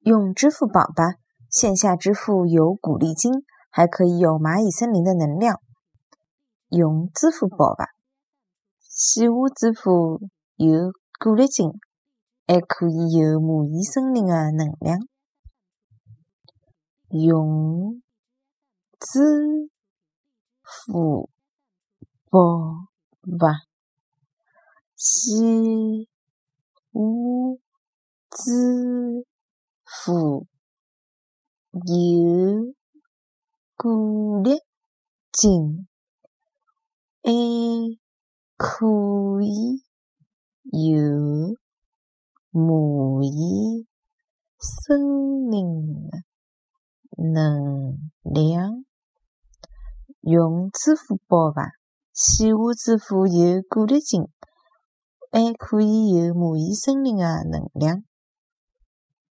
用支付宝吧，线下支付有鼓励金，还可以有蚂蚁森林的能量。用支付宝吧，线下支付有鼓励金，还可以有蚂蚁森林的能量。用支付宝吧，线下支付有鼓励金，还可以有蚂蚁森林的能量。用支付宝吧，线下支付有鼓励金，还可以有蚂蚁森林的能量。